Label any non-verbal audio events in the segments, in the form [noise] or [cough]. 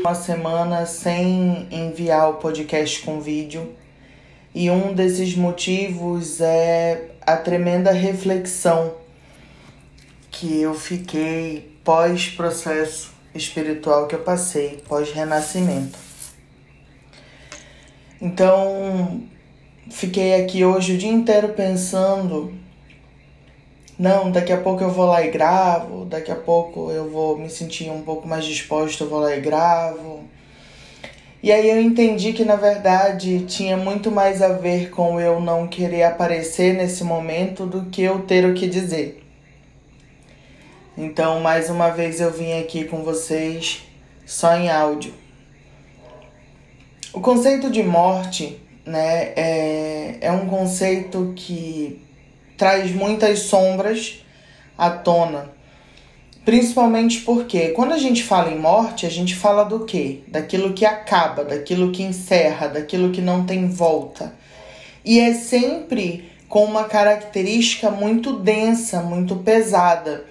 Uma semana sem enviar o podcast com vídeo. E um desses motivos é a tremenda reflexão que eu fiquei pós-processo espiritual que eu passei, pós-renascimento. Então, fiquei aqui hoje o dia inteiro pensando não, daqui a pouco eu vou lá e gravo, daqui a pouco eu vou me sentir um pouco mais disposto, eu vou lá e gravo. E aí eu entendi que na verdade tinha muito mais a ver com eu não querer aparecer nesse momento do que eu ter o que dizer. Então, mais uma vez eu vim aqui com vocês só em áudio. O conceito de morte, né, é, é um conceito que traz muitas sombras à tona. Principalmente porque quando a gente fala em morte, a gente fala do quê? Daquilo que acaba, daquilo que encerra, daquilo que não tem volta. E é sempre com uma característica muito densa, muito pesada.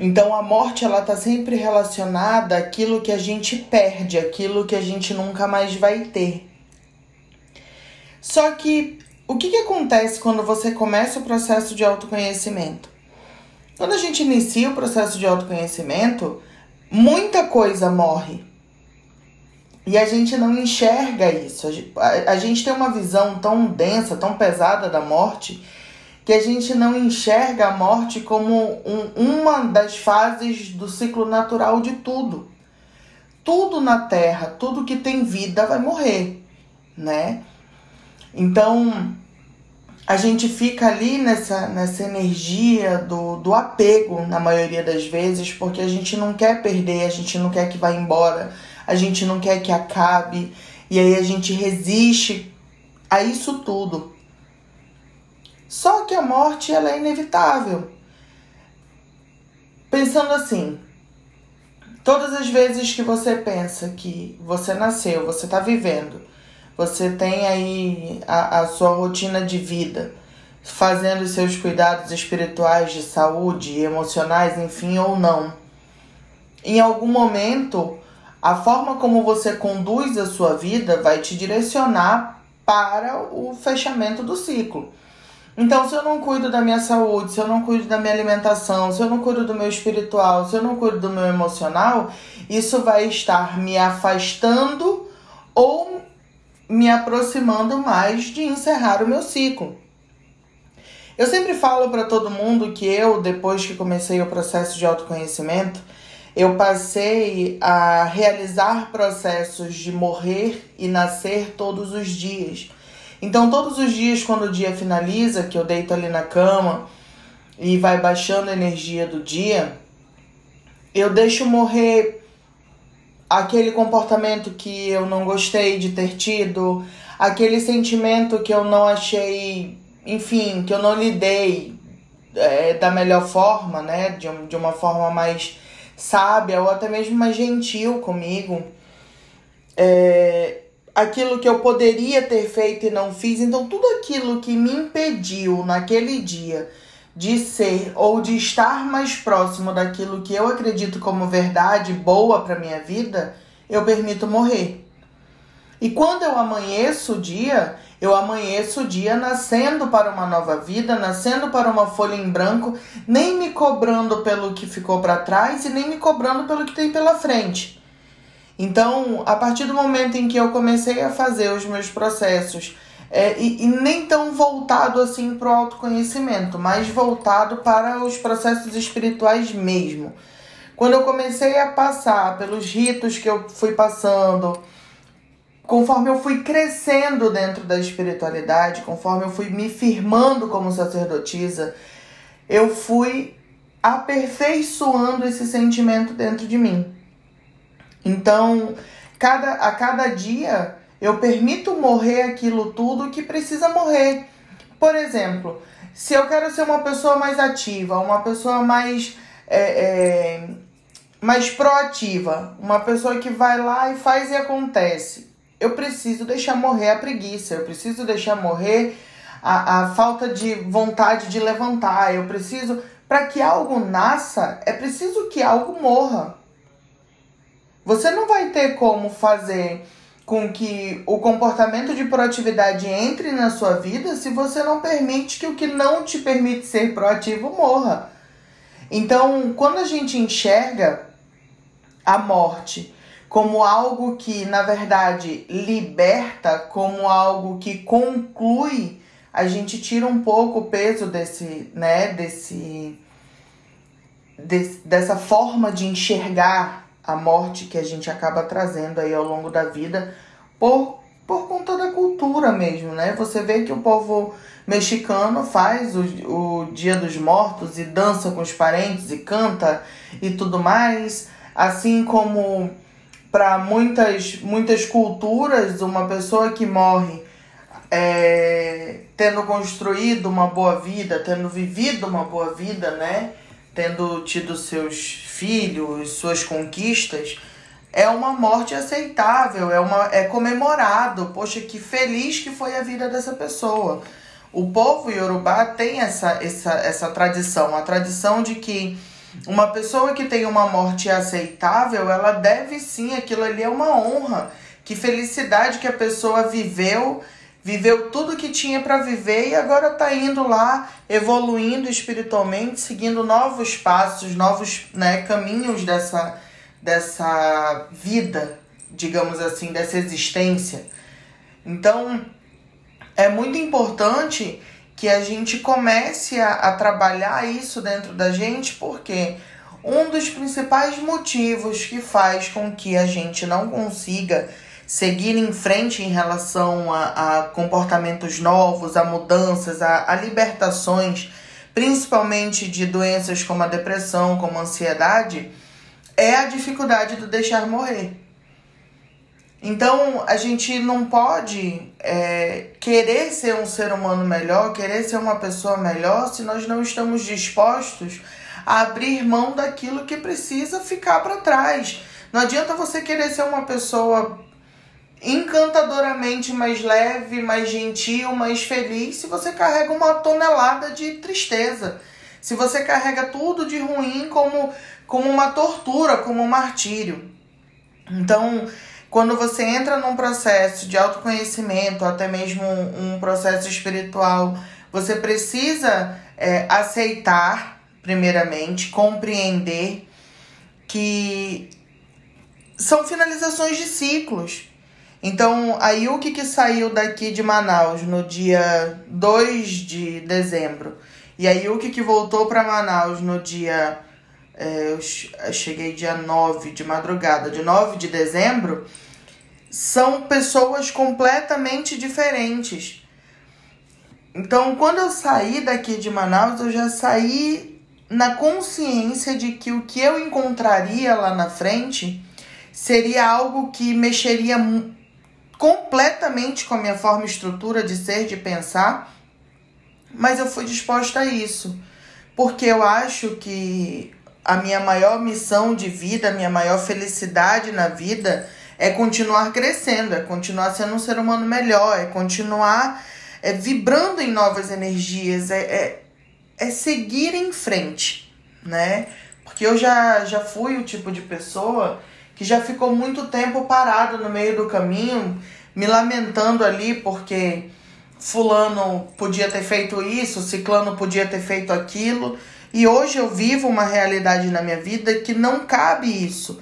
Então a morte ela tá sempre relacionada àquilo que a gente perde, aquilo que a gente nunca mais vai ter. Só que o que, que acontece quando você começa o processo de autoconhecimento? Quando a gente inicia o processo de autoconhecimento, muita coisa morre. E a gente não enxerga isso. A gente tem uma visão tão densa, tão pesada da morte, que a gente não enxerga a morte como um, uma das fases do ciclo natural de tudo. Tudo na Terra, tudo que tem vida vai morrer, né? Então, a gente fica ali nessa, nessa energia do, do apego, na maioria das vezes, porque a gente não quer perder, a gente não quer que vá embora, a gente não quer que acabe, e aí a gente resiste a isso tudo. Só que a morte ela é inevitável. Pensando assim, todas as vezes que você pensa que você nasceu, você está vivendo, você tem aí a, a sua rotina de vida, fazendo seus cuidados espirituais de saúde, emocionais, enfim, ou não. Em algum momento, a forma como você conduz a sua vida vai te direcionar para o fechamento do ciclo. Então, se eu não cuido da minha saúde, se eu não cuido da minha alimentação, se eu não cuido do meu espiritual, se eu não cuido do meu emocional, isso vai estar me afastando ou me aproximando mais de encerrar o meu ciclo. Eu sempre falo para todo mundo que eu, depois que comecei o processo de autoconhecimento, eu passei a realizar processos de morrer e nascer todos os dias. Então, todos os dias, quando o dia finaliza, que eu deito ali na cama e vai baixando a energia do dia, eu deixo morrer aquele comportamento que eu não gostei de ter tido, aquele sentimento que eu não achei, enfim, que eu não lidei é, da melhor forma, né? De, de uma forma mais sábia ou até mesmo mais gentil comigo. É, aquilo que eu poderia ter feito e não fiz. Então, tudo aquilo que me impediu naquele dia de ser ou de estar mais próximo daquilo que eu acredito como verdade boa para minha vida, eu permito morrer. E quando eu amanheço o dia, eu amanheço o dia nascendo para uma nova vida, nascendo para uma folha em branco, nem me cobrando pelo que ficou para trás e nem me cobrando pelo que tem pela frente. Então, a partir do momento em que eu comecei a fazer os meus processos é, e, e, nem tão voltado assim para o autoconhecimento, mas voltado para os processos espirituais mesmo. Quando eu comecei a passar pelos ritos que eu fui passando, conforme eu fui crescendo dentro da espiritualidade, conforme eu fui me firmando como sacerdotisa, eu fui aperfeiçoando esse sentimento dentro de mim. Então, cada, a cada dia eu permito morrer aquilo tudo que precisa morrer. Por exemplo, se eu quero ser uma pessoa mais ativa, uma pessoa mais, é, é, mais proativa, uma pessoa que vai lá e faz e acontece, eu preciso deixar morrer a preguiça, eu preciso deixar morrer a, a falta de vontade de levantar, eu preciso. Para que algo nasça, é preciso que algo morra. Você não vai ter como fazer com que o comportamento de proatividade entre na sua vida se você não permite que o que não te permite ser proativo morra. Então, quando a gente enxerga a morte como algo que, na verdade, liberta, como algo que conclui, a gente tira um pouco o peso desse, né, desse, desse dessa forma de enxergar a morte que a gente acaba trazendo aí ao longo da vida por, por conta da cultura mesmo, né? Você vê que o povo mexicano faz o, o Dia dos Mortos e dança com os parentes e canta e tudo mais, assim como para muitas muitas culturas uma pessoa que morre é, tendo construído uma boa vida, tendo vivido uma boa vida, né? Tendo tido seus filhos, suas conquistas, é uma morte aceitável, é, uma, é comemorado. Poxa, que feliz que foi a vida dessa pessoa. O povo iorubá tem essa, essa, essa tradição, a tradição de que uma pessoa que tem uma morte aceitável, ela deve sim, aquilo ali é uma honra. Que felicidade que a pessoa viveu, viveu tudo que tinha para viver e agora está indo lá evoluindo espiritualmente, seguindo novos passos, novos né, caminhos dessa, dessa vida, digamos assim, dessa existência. Então, é muito importante que a gente comece a, a trabalhar isso dentro da gente, porque um dos principais motivos que faz com que a gente não consiga seguir em frente em relação a, a comportamentos novos, a mudanças, a, a libertações, principalmente de doenças como a depressão, como a ansiedade, é a dificuldade do deixar morrer. Então a gente não pode é, querer ser um ser humano melhor, querer ser uma pessoa melhor, se nós não estamos dispostos a abrir mão daquilo que precisa ficar para trás. Não adianta você querer ser uma pessoa encantadoramente mais leve, mais gentil, mais feliz se você carrega uma tonelada de tristeza. Se você carrega tudo de ruim como, como uma tortura, como um martírio. Então, quando você entra num processo de autoconhecimento, até mesmo um, processo espiritual, você precisa é, aceitar, primeiramente, compreender que são finalizações de ciclos. Então, a Yuki que saiu daqui de Manaus no dia 2 de dezembro e a Yuki que voltou para Manaus no dia é, eu cheguei dia 9 de madrugada, de 9 de dezembro, são pessoas completamente diferentes. Então, quando eu saí daqui de Manaus, eu já saí na consciência de que o que eu encontraria lá na frente seria algo que mexeria completamente com a minha forma e estrutura de ser, de pensar, mas eu fui disposta a isso, porque eu acho que a minha maior missão de vida, a minha maior felicidade na vida é continuar crescendo, é continuar sendo um ser humano melhor, é continuar é, vibrando em novas energias, é, é, é seguir em frente, né? Porque eu já, já fui o tipo de pessoa que já ficou muito tempo parado no meio do caminho, me lamentando ali porque fulano podia ter feito isso, ciclano podia ter feito aquilo. E hoje eu vivo uma realidade na minha vida que não cabe isso.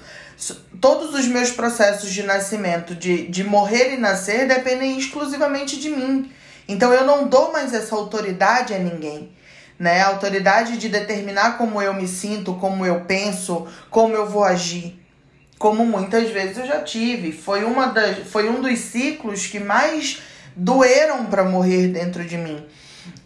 Todos os meus processos de nascimento, de, de morrer e nascer, dependem exclusivamente de mim. Então eu não dou mais essa autoridade a ninguém. Né? A autoridade de determinar como eu me sinto, como eu penso, como eu vou agir. Como muitas vezes eu já tive. Foi, uma das, foi um dos ciclos que mais doeram para morrer dentro de mim.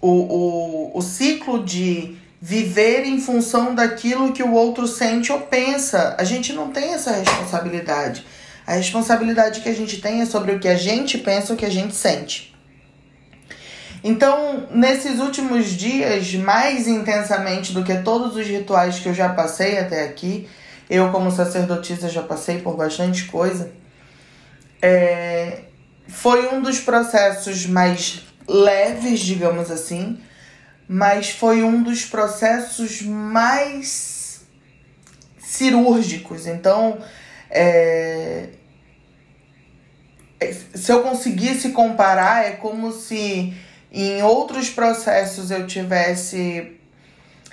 O, o, o ciclo de viver em função daquilo que o outro sente ou pensa. A gente não tem essa responsabilidade. A responsabilidade que a gente tem é sobre o que a gente pensa, o que a gente sente. Então, nesses últimos dias, mais intensamente do que todos os rituais que eu já passei até aqui, eu, como sacerdotisa, já passei por bastante coisa. É, foi um dos processos mais leves, digamos assim, mas foi um dos processos mais cirúrgicos. Então, É, se eu conseguisse comparar, é como se em outros processos eu tivesse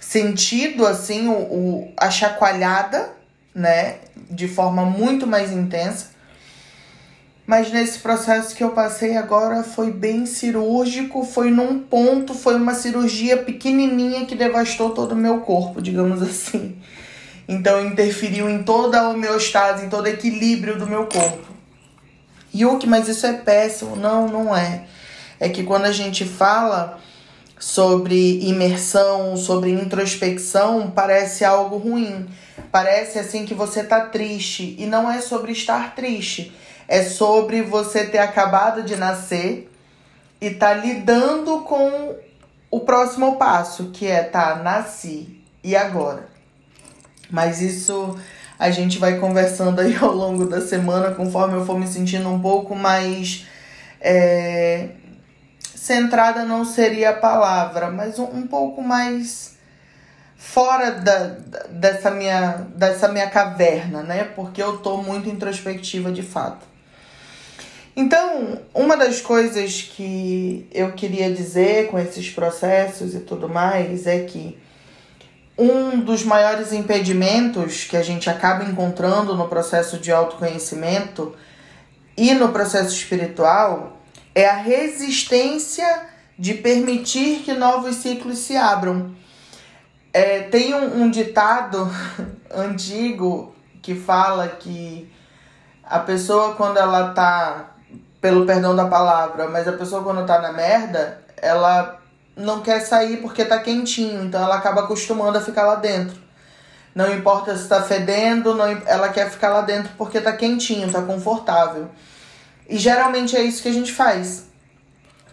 sentido assim o, o, a chacoalhada, né, de forma muito mais intensa. Mas nesse processo que eu passei agora foi bem cirúrgico, foi num ponto, foi uma cirurgia pequenininha que devastou todo o meu corpo, digamos assim. Então interferiu em toda a homeostase, em todo o equilíbrio do meu corpo. Yuki, mas isso é péssimo. Não, não é. É que quando a gente fala sobre imersão, sobre introspecção, parece algo ruim. Parece assim que você tá triste. E não é sobre estar triste. É sobre você ter acabado de nascer e tá lidando com o próximo passo, que é tá, nasci. E agora? Mas isso a gente vai conversando aí ao longo da semana, conforme eu for me sentindo um pouco mais. É, centrada não seria a palavra, mas um, um pouco mais fora da, dessa, minha, dessa minha caverna, né? Porque eu tô muito introspectiva de fato. Então, uma das coisas que eu queria dizer com esses processos e tudo mais é que um dos maiores impedimentos que a gente acaba encontrando no processo de autoconhecimento e no processo espiritual é a resistência de permitir que novos ciclos se abram. É, tem um, um ditado [laughs] antigo que fala que a pessoa quando ela tá, pelo perdão da palavra, mas a pessoa quando tá na merda, ela não quer sair porque tá quentinho, então ela acaba acostumando a ficar lá dentro. Não importa se tá fedendo, não, ela quer ficar lá dentro porque tá quentinho, tá confortável. E geralmente é isso que a gente faz.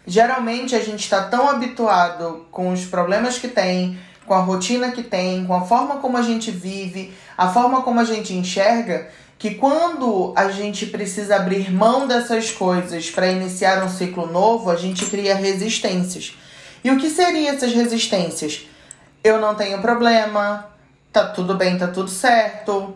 Geralmente a gente está tão habituado com os problemas que tem, com a rotina que tem, com a forma como a gente vive, a forma como a gente enxerga, que quando a gente precisa abrir mão dessas coisas para iniciar um ciclo novo, a gente cria resistências. E o que seriam essas resistências? Eu não tenho problema, tá tudo bem, tá tudo certo.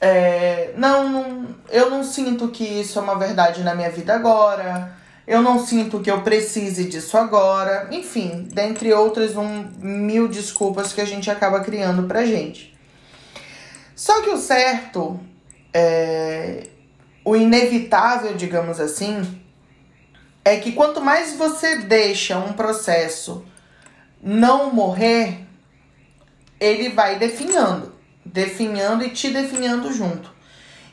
É, não, não, eu não sinto que isso é uma verdade na minha vida agora. Eu não sinto que eu precise disso agora. Enfim, dentre outras um, mil desculpas que a gente acaba criando pra gente. Só que o certo, é, o inevitável, digamos assim, é que quanto mais você deixa um processo não morrer, ele vai definhando, definhando e te definhando junto.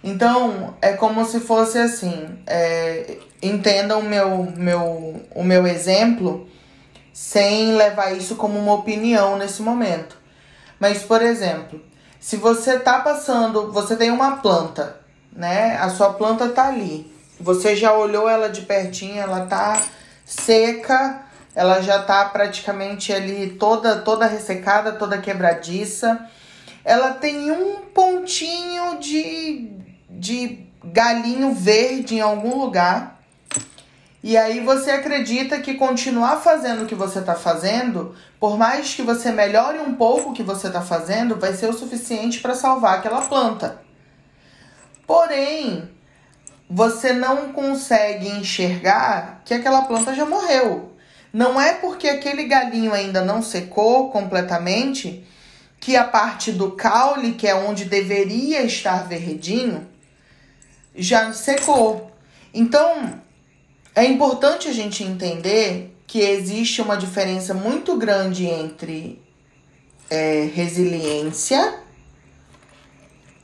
Então, é como se fosse assim, é, entenda o meu, meu, o meu exemplo sem levar isso como uma opinião nesse momento. Mas, por exemplo, se você tá passando, você tem uma planta, né? A sua planta tá ali. Você já olhou ela de pertinho, ela tá seca, ela já tá praticamente ali toda toda ressecada, toda quebradiça. Ela tem um pontinho de, de galinho verde em algum lugar. E aí você acredita que continuar fazendo o que você está fazendo, por mais que você melhore um pouco o que você está fazendo, vai ser o suficiente para salvar aquela planta. Porém, você não consegue enxergar que aquela planta já morreu. Não é porque aquele galinho ainda não secou completamente que a parte do caule, que é onde deveria estar verdinho, já secou. Então, é importante a gente entender que existe uma diferença muito grande entre é, resiliência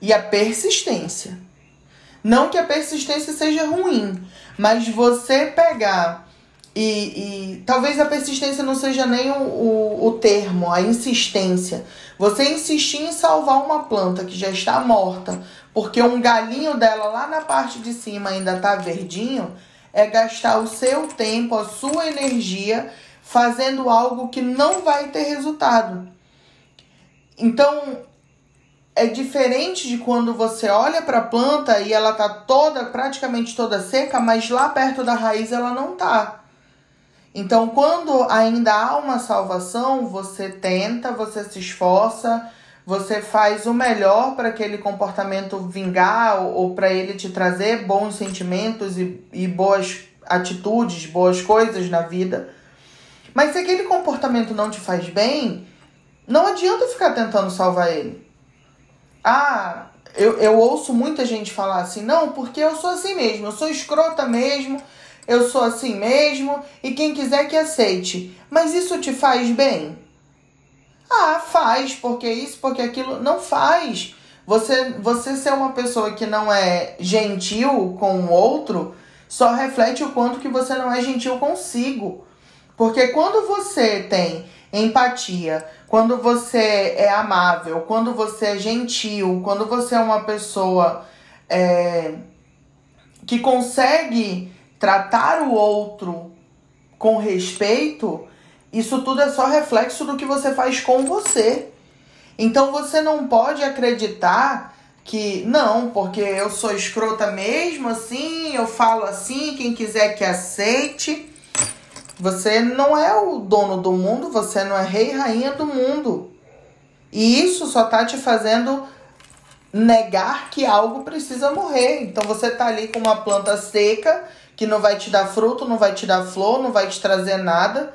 e a persistência. Não que a persistência seja ruim, mas você pegar e, e talvez a persistência não seja nem o, o, o termo, a insistência. Você insistir em salvar uma planta que já está morta, porque um galinho dela lá na parte de cima ainda está verdinho, é gastar o seu tempo, a sua energia fazendo algo que não vai ter resultado. Então, é diferente de quando você olha para a planta e ela tá toda, praticamente toda seca, mas lá perto da raiz ela não tá. Então, quando ainda há uma salvação, você tenta, você se esforça, você faz o melhor para aquele comportamento vingar ou, ou para ele te trazer bons sentimentos e, e boas atitudes, boas coisas na vida. Mas se aquele comportamento não te faz bem, não adianta ficar tentando salvar ele. Ah, eu, eu ouço muita gente falar assim, não, porque eu sou assim mesmo, eu sou escrota mesmo, eu sou assim mesmo, e quem quiser que aceite. Mas isso te faz bem? Ah, faz, porque isso, porque aquilo. Não faz. Você, você ser uma pessoa que não é gentil com o outro só reflete o quanto que você não é gentil consigo. Porque quando você tem empatia, quando você é amável, quando você é gentil, quando você é uma pessoa é, que consegue tratar o outro com respeito, isso tudo é só reflexo do que você faz com você. Então você não pode acreditar que não, porque eu sou escrota mesmo assim, eu falo assim, quem quiser que aceite. Você não é o dono do mundo, você não é rei e rainha do mundo. E isso só tá te fazendo negar que algo precisa morrer. Então você tá ali com uma planta seca que não vai te dar fruto, não vai te dar flor, não vai te trazer nada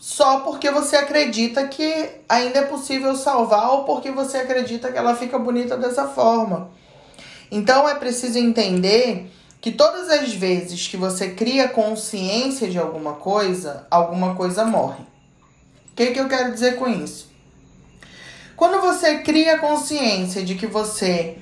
só porque você acredita que ainda é possível salvar ou porque você acredita que ela fica bonita dessa forma. Então é preciso entender que todas as vezes que você cria consciência de alguma coisa, alguma coisa morre. O que, que eu quero dizer com isso? Quando você cria consciência de que você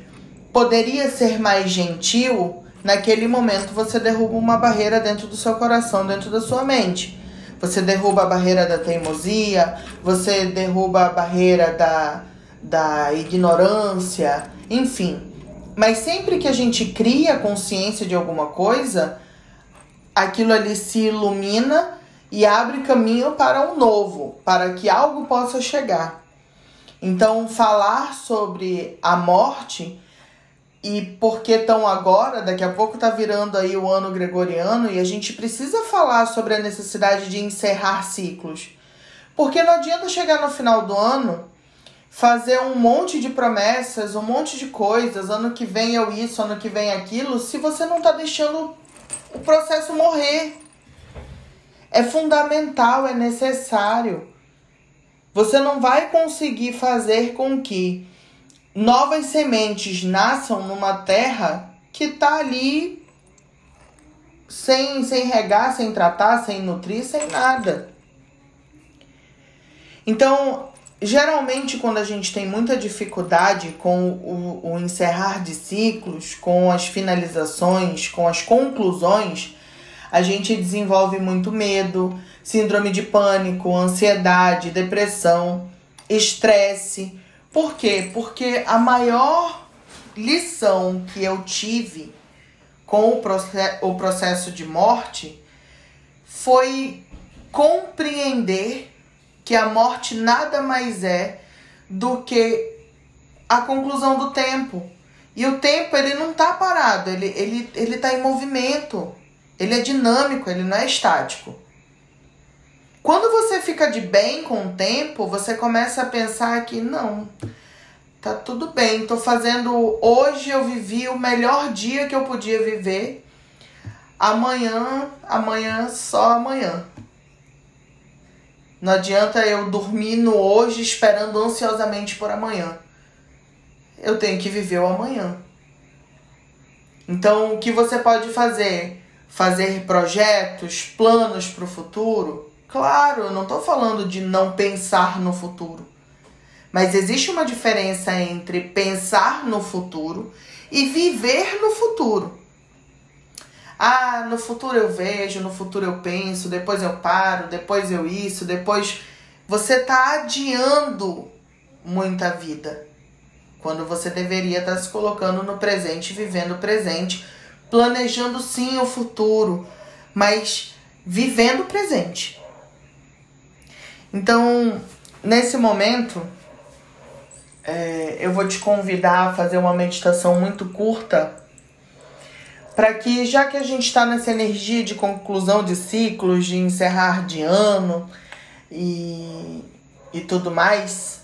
poderia ser mais gentil, naquele momento você derruba uma barreira dentro do seu coração, dentro da sua mente. Você derruba a barreira da teimosia, você derruba a barreira da, da ignorância, enfim. Mas sempre que a gente cria consciência de alguma coisa, aquilo ali se ilumina e abre caminho para um novo, para que algo possa chegar. Então, falar sobre a morte e porque estão agora, daqui a pouco tá virando aí o ano gregoriano e a gente precisa falar sobre a necessidade de encerrar ciclos. Porque não adianta chegar no final do ano, fazer um monte de promessas, um monte de coisas, ano que vem eu isso, ano que vem aquilo, se você não tá deixando o processo morrer. É fundamental, é necessário. Você não vai conseguir fazer com que novas sementes nasçam numa terra que está ali sem, sem regar, sem tratar, sem nutrir, sem nada. Então, geralmente, quando a gente tem muita dificuldade com o, o encerrar de ciclos, com as finalizações, com as conclusões, a gente desenvolve muito medo, síndrome de pânico, ansiedade, depressão, estresse por quê? Porque a maior lição que eu tive com o, proce o processo de morte foi compreender que a morte nada mais é do que a conclusão do tempo. E o tempo ele não está parado, ele, ele, ele tá em movimento. Ele é dinâmico, ele não é estático. Quando você fica de bem com o tempo, você começa a pensar que não, tá tudo bem, tô fazendo. Hoje eu vivi o melhor dia que eu podia viver. Amanhã, amanhã, só amanhã. Não adianta eu dormir no hoje esperando ansiosamente por amanhã. Eu tenho que viver o amanhã. Então, o que você pode fazer? Fazer projetos, planos para o futuro? Claro, eu não estou falando de não pensar no futuro. Mas existe uma diferença entre pensar no futuro e viver no futuro. Ah, no futuro eu vejo, no futuro eu penso, depois eu paro, depois eu isso, depois. Você está adiando muita vida. Quando você deveria estar tá se colocando no presente, vivendo o presente, planejando sim o futuro, mas vivendo o presente. Então, nesse momento, é, eu vou te convidar a fazer uma meditação muito curta para que, já que a gente está nessa energia de conclusão de ciclos, de encerrar de ano e, e tudo mais,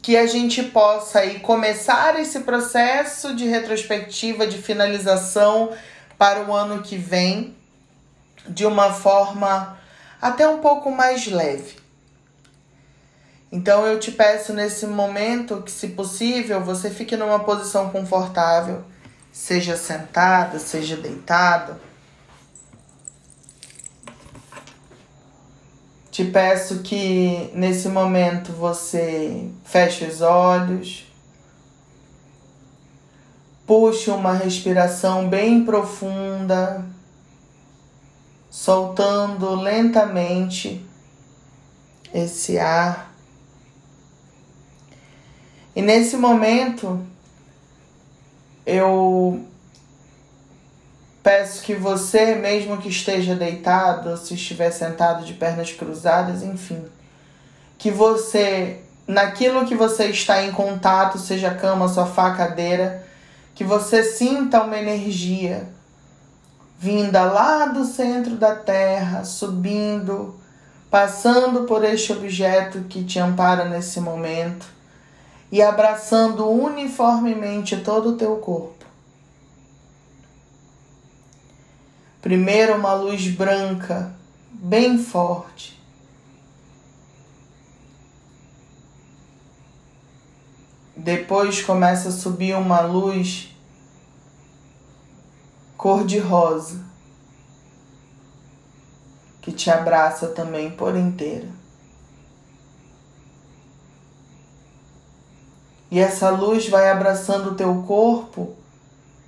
que a gente possa aí começar esse processo de retrospectiva, de finalização para o ano que vem de uma forma até um pouco mais leve. Então eu te peço nesse momento que, se possível, você fique numa posição confortável, seja sentada, seja deitado. Te peço que nesse momento você feche os olhos, puxe uma respiração bem profunda, soltando lentamente esse ar. E nesse momento eu Peço que você, mesmo que esteja deitado, se estiver sentado de pernas cruzadas, enfim, que você, naquilo que você está em contato, seja cama, sofá, cadeira, que você sinta uma energia vinda lá do centro da terra, subindo, passando por este objeto que te ampara nesse momento e abraçando uniformemente todo o teu corpo. Primeiro, uma luz branca, bem forte. Depois começa a subir uma luz cor-de-rosa que te abraça também por inteira. E essa luz vai abraçando o teu corpo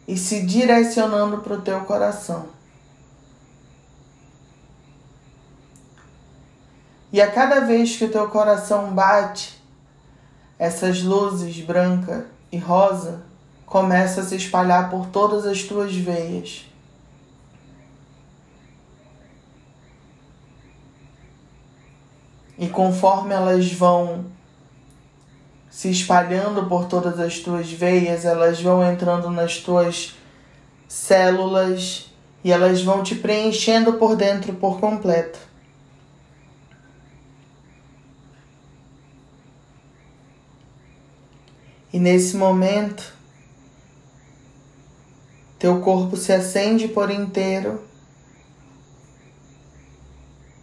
e se direcionando para o teu coração. E a cada vez que o teu coração bate, essas luzes branca e rosa começam a se espalhar por todas as tuas veias. E conforme elas vão se espalhando por todas as tuas veias, elas vão entrando nas tuas células e elas vão te preenchendo por dentro por completo. E nesse momento, teu corpo se acende por inteiro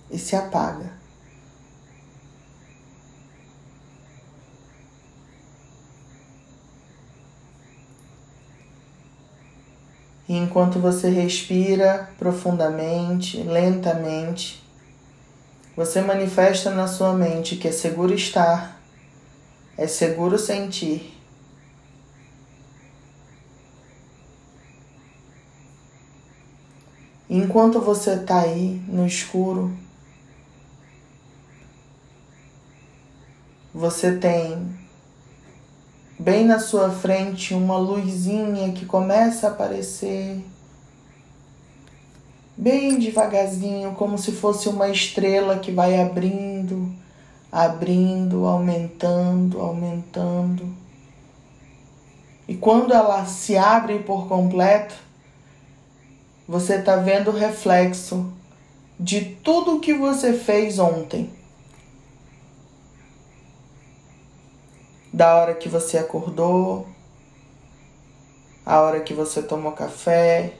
e se apaga. E enquanto você respira profundamente, lentamente, você manifesta na sua mente que é seguro estar, é seguro sentir. Enquanto você está aí no escuro, você tem bem na sua frente uma luzinha que começa a aparecer bem devagarzinho, como se fosse uma estrela que vai abrindo, abrindo, aumentando, aumentando. E quando ela se abre por completo, você está vendo o reflexo de tudo que você fez ontem. Da hora que você acordou, a hora que você tomou café,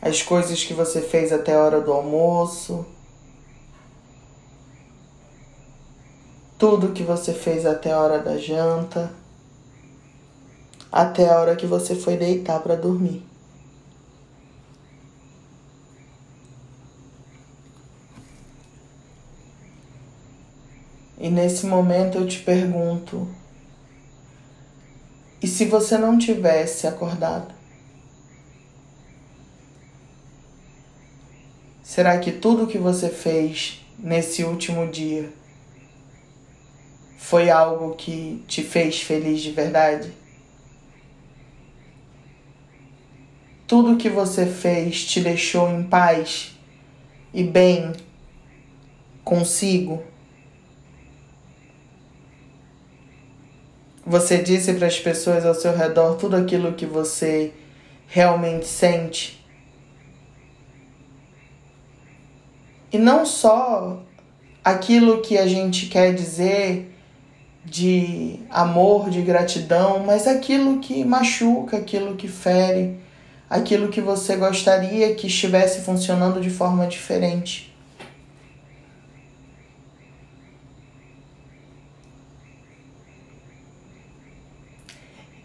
as coisas que você fez até a hora do almoço, tudo que você fez até a hora da janta até a hora que você foi deitar para dormir. E nesse momento eu te pergunto: e se você não tivesse acordado? Será que tudo que você fez nesse último dia foi algo que te fez feliz de verdade? tudo que você fez te deixou em paz e bem consigo? Você disse para as pessoas ao seu redor tudo aquilo que você realmente sente? E não só aquilo que a gente quer dizer de amor, de gratidão, mas aquilo que machuca, aquilo que fere, aquilo que você gostaria que estivesse funcionando de forma diferente.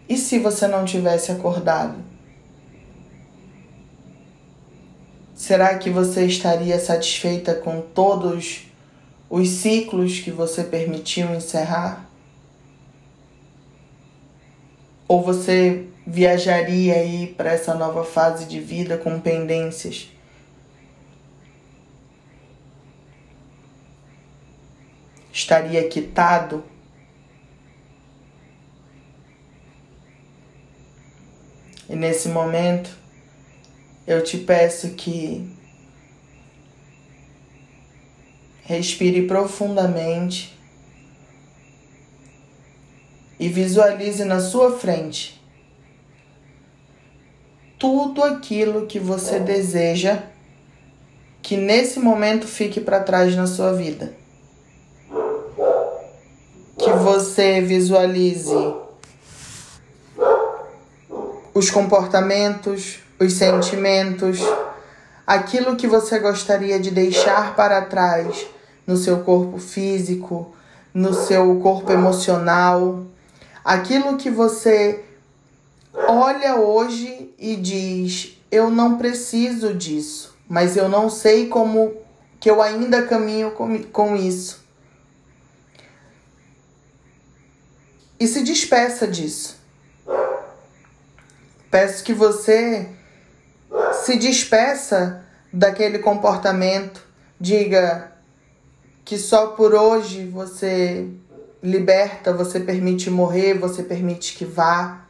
E se você não tivesse acordado? Será que você estaria satisfeita com todos os ciclos que você permitiu encerrar? Ou você viajaria aí para essa nova fase de vida com pendências? Estaria quitado? E nesse momento, eu te peço que respire profundamente e visualize na sua frente tudo aquilo que você deseja que nesse momento fique para trás na sua vida. Que você visualize os comportamentos, os sentimentos, aquilo que você gostaria de deixar para trás no seu corpo físico, no seu corpo emocional, aquilo que você olha hoje e diz: eu não preciso disso, mas eu não sei como que eu ainda caminho com, com isso. E se despeça disso. Peço que você se despeça daquele comportamento, diga que só por hoje você liberta, você permite morrer, você permite que vá.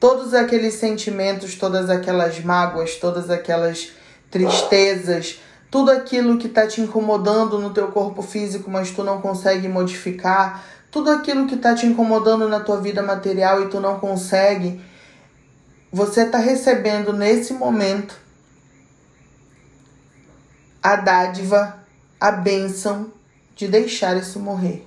Todos aqueles sentimentos, todas aquelas mágoas, todas aquelas tristezas, tudo aquilo que está te incomodando no teu corpo físico, mas tu não consegue modificar, tudo aquilo que está te incomodando na tua vida material e tu não consegue, você está recebendo nesse momento a dádiva, a bênção de deixar isso morrer.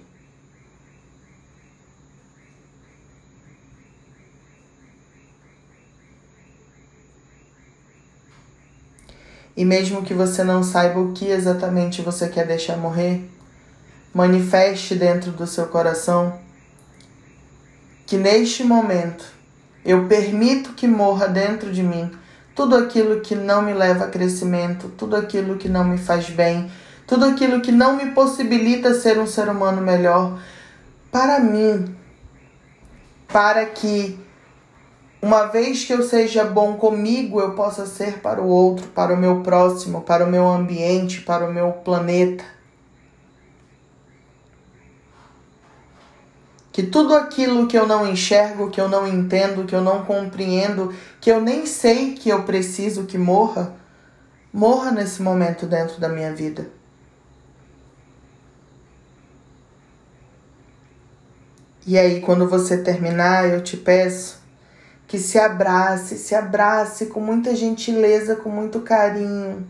E mesmo que você não saiba o que exatamente você quer deixar morrer, manifeste dentro do seu coração que neste momento eu permito que morra dentro de mim tudo aquilo que não me leva a crescimento, tudo aquilo que não me faz bem, tudo aquilo que não me possibilita ser um ser humano melhor para mim, para que uma vez que eu seja bom comigo, eu possa ser para o outro, para o meu próximo, para o meu ambiente, para o meu planeta. Que tudo aquilo que eu não enxergo, que eu não entendo, que eu não compreendo, que eu nem sei que eu preciso que morra, morra nesse momento dentro da minha vida. E aí, quando você terminar, eu te peço que se abrace, se abrace com muita gentileza, com muito carinho,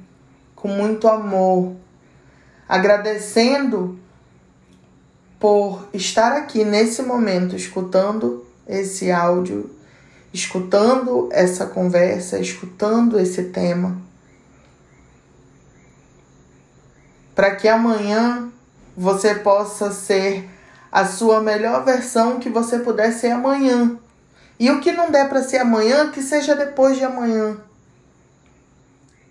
com muito amor, agradecendo por estar aqui nesse momento escutando esse áudio, escutando essa conversa, escutando esse tema. Para que amanhã você possa ser a sua melhor versão que você puder ser amanhã e o que não der para ser amanhã, que seja depois de amanhã.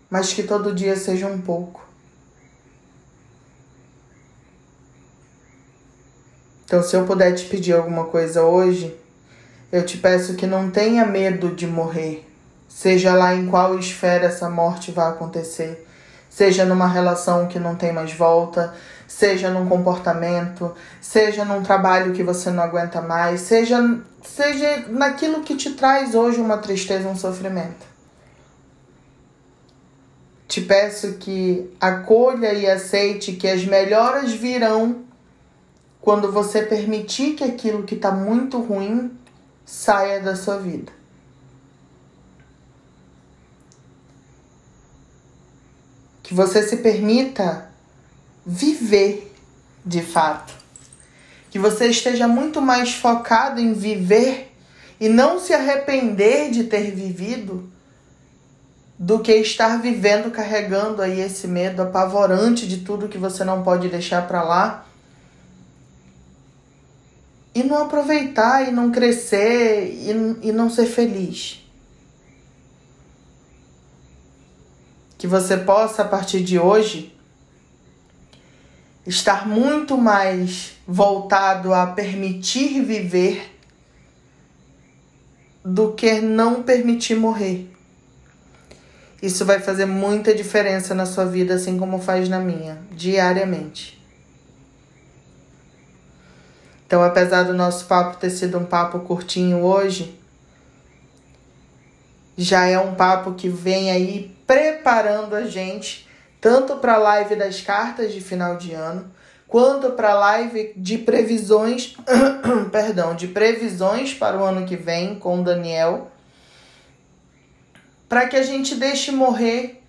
Mas que todo dia seja um pouco. Então, se eu puder te pedir alguma coisa hoje, eu te peço que não tenha medo de morrer, seja lá em qual esfera essa morte vai acontecer, seja numa relação que não tem mais volta, seja num comportamento, seja num trabalho que você não aguenta mais, seja, seja naquilo que te traz hoje uma tristeza, um sofrimento. Te peço que acolha e aceite que as melhoras virão quando você permitir que aquilo que está muito ruim saia da sua vida. Que você se permita viver de fato. Que você esteja muito mais focado em viver e não se arrepender de ter vivido do que estar vivendo carregando aí esse medo apavorante de tudo que você não pode deixar para lá e não aproveitar e não crescer e, e não ser feliz. Que você possa, a partir de hoje, estar muito mais voltado a permitir viver do que não permitir morrer. Isso vai fazer muita diferença na sua vida, assim como faz na minha, diariamente. Então, apesar do nosso papo ter sido um papo curtinho hoje, já é um papo que vem aí preparando a gente tanto para a live das cartas de final de ano, quanto para a live de previsões, [coughs] perdão, de previsões para o ano que vem com o Daniel, para que a gente deixe morrer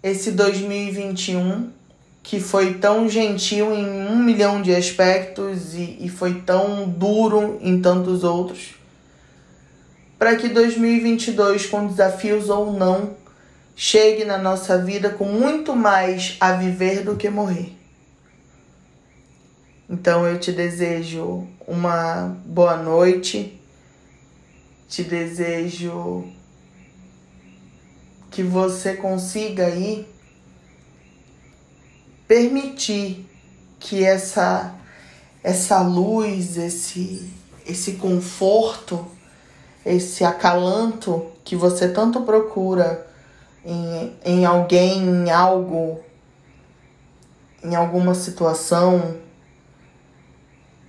esse 2021 que foi tão gentil em um milhão de aspectos e, e foi tão duro em tantos outros, para que 2022, com desafios ou não, chegue na nossa vida com muito mais a viver do que morrer. Então eu te desejo uma boa noite, te desejo que você consiga aí permitir que essa essa luz, esse esse conforto, esse acalanto que você tanto procura em, em alguém, em algo, em alguma situação,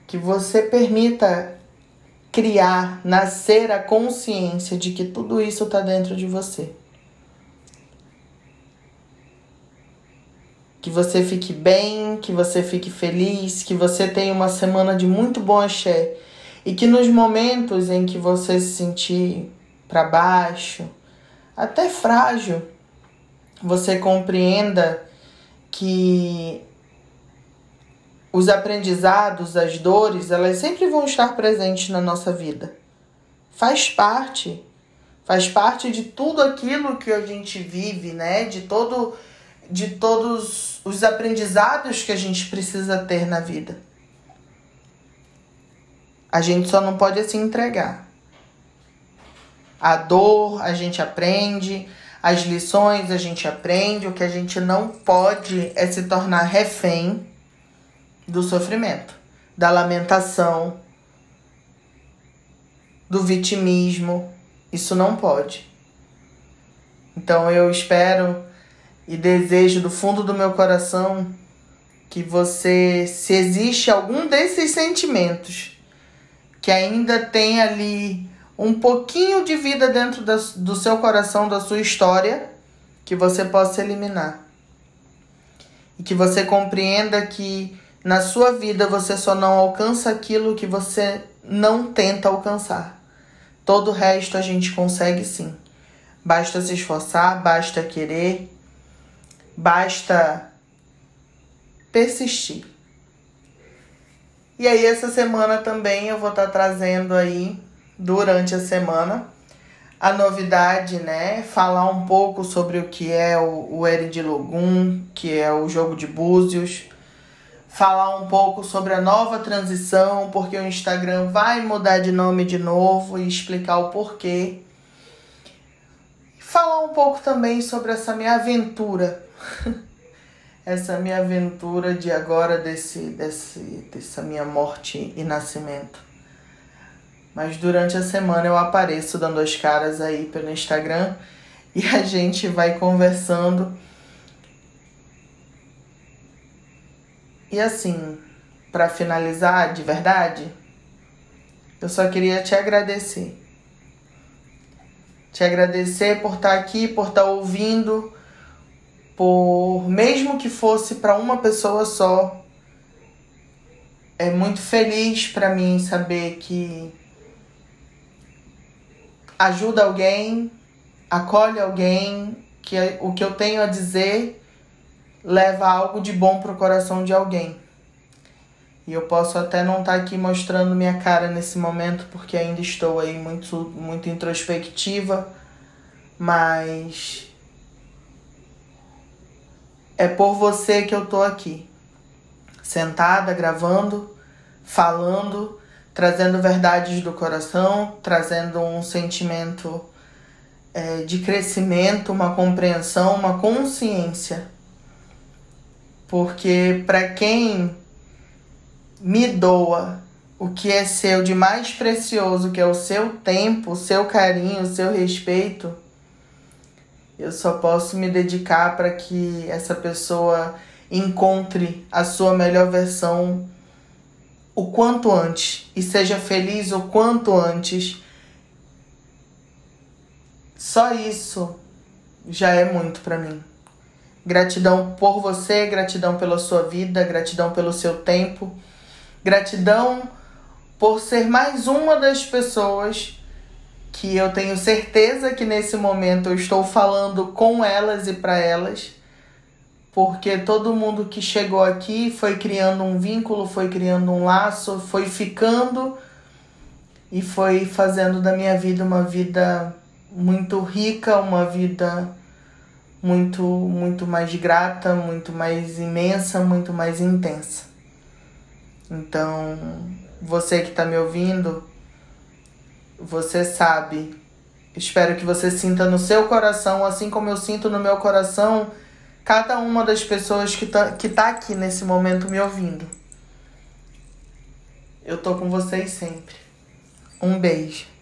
que você permita criar, nascer a consciência de que tudo isso está dentro de você. Que você fique bem, que você fique feliz, que você tenha uma semana de muito bom axé. E que nos momentos em que você se sentir para baixo, até frágil, você compreenda que os aprendizados, as dores, elas sempre vão estar presentes na nossa vida. Faz parte. Faz parte de tudo aquilo que a gente vive, né? De todo de todos os aprendizados que a gente precisa ter na vida. A gente só não pode se entregar. A dor a gente aprende, as lições a gente aprende, o que a gente não pode é se tornar refém do sofrimento, da lamentação, do vitimismo. Isso não pode. Então eu espero e desejo do fundo do meu coração que você, se existe algum desses sentimentos que ainda tem ali um pouquinho de vida dentro da, do seu coração, da sua história, que você possa eliminar. E que você compreenda que na sua vida você só não alcança aquilo que você não tenta alcançar. Todo o resto a gente consegue sim. Basta se esforçar, basta querer Basta persistir. E aí essa semana também eu vou estar tá trazendo aí durante a semana a novidade, né? Falar um pouco sobre o que é o, o de Logum, que é o jogo de búzios. Falar um pouco sobre a nova transição, porque o Instagram vai mudar de nome de novo e explicar o porquê. Falar um pouco também sobre essa minha aventura [laughs] essa minha aventura de agora desse, desse dessa minha morte e nascimento. Mas durante a semana eu apareço dando as caras aí pelo Instagram e a gente vai conversando. E assim, para finalizar, de verdade, eu só queria te agradecer. Te agradecer por estar aqui, por estar ouvindo por mesmo que fosse para uma pessoa só, é muito feliz para mim saber que ajuda alguém, acolhe alguém, que o que eu tenho a dizer leva algo de bom pro coração de alguém. E eu posso até não estar tá aqui mostrando minha cara nesse momento porque ainda estou aí muito muito introspectiva, mas é por você que eu tô aqui. Sentada, gravando, falando, trazendo verdades do coração, trazendo um sentimento é, de crescimento, uma compreensão, uma consciência. Porque para quem me doa o que é seu de mais precioso, que é o seu tempo, o seu carinho, o seu respeito, eu só posso me dedicar para que essa pessoa encontre a sua melhor versão o quanto antes e seja feliz o quanto antes. Só isso já é muito para mim. Gratidão por você, gratidão pela sua vida, gratidão pelo seu tempo, gratidão por ser mais uma das pessoas que eu tenho certeza que nesse momento eu estou falando com elas e para elas, porque todo mundo que chegou aqui foi criando um vínculo, foi criando um laço, foi ficando e foi fazendo da minha vida uma vida muito rica, uma vida muito muito mais grata, muito mais imensa, muito mais intensa. Então, você que está me ouvindo, você sabe. Espero que você sinta no seu coração, assim como eu sinto no meu coração, cada uma das pessoas que tá, que tá aqui nesse momento me ouvindo. Eu tô com vocês sempre. Um beijo.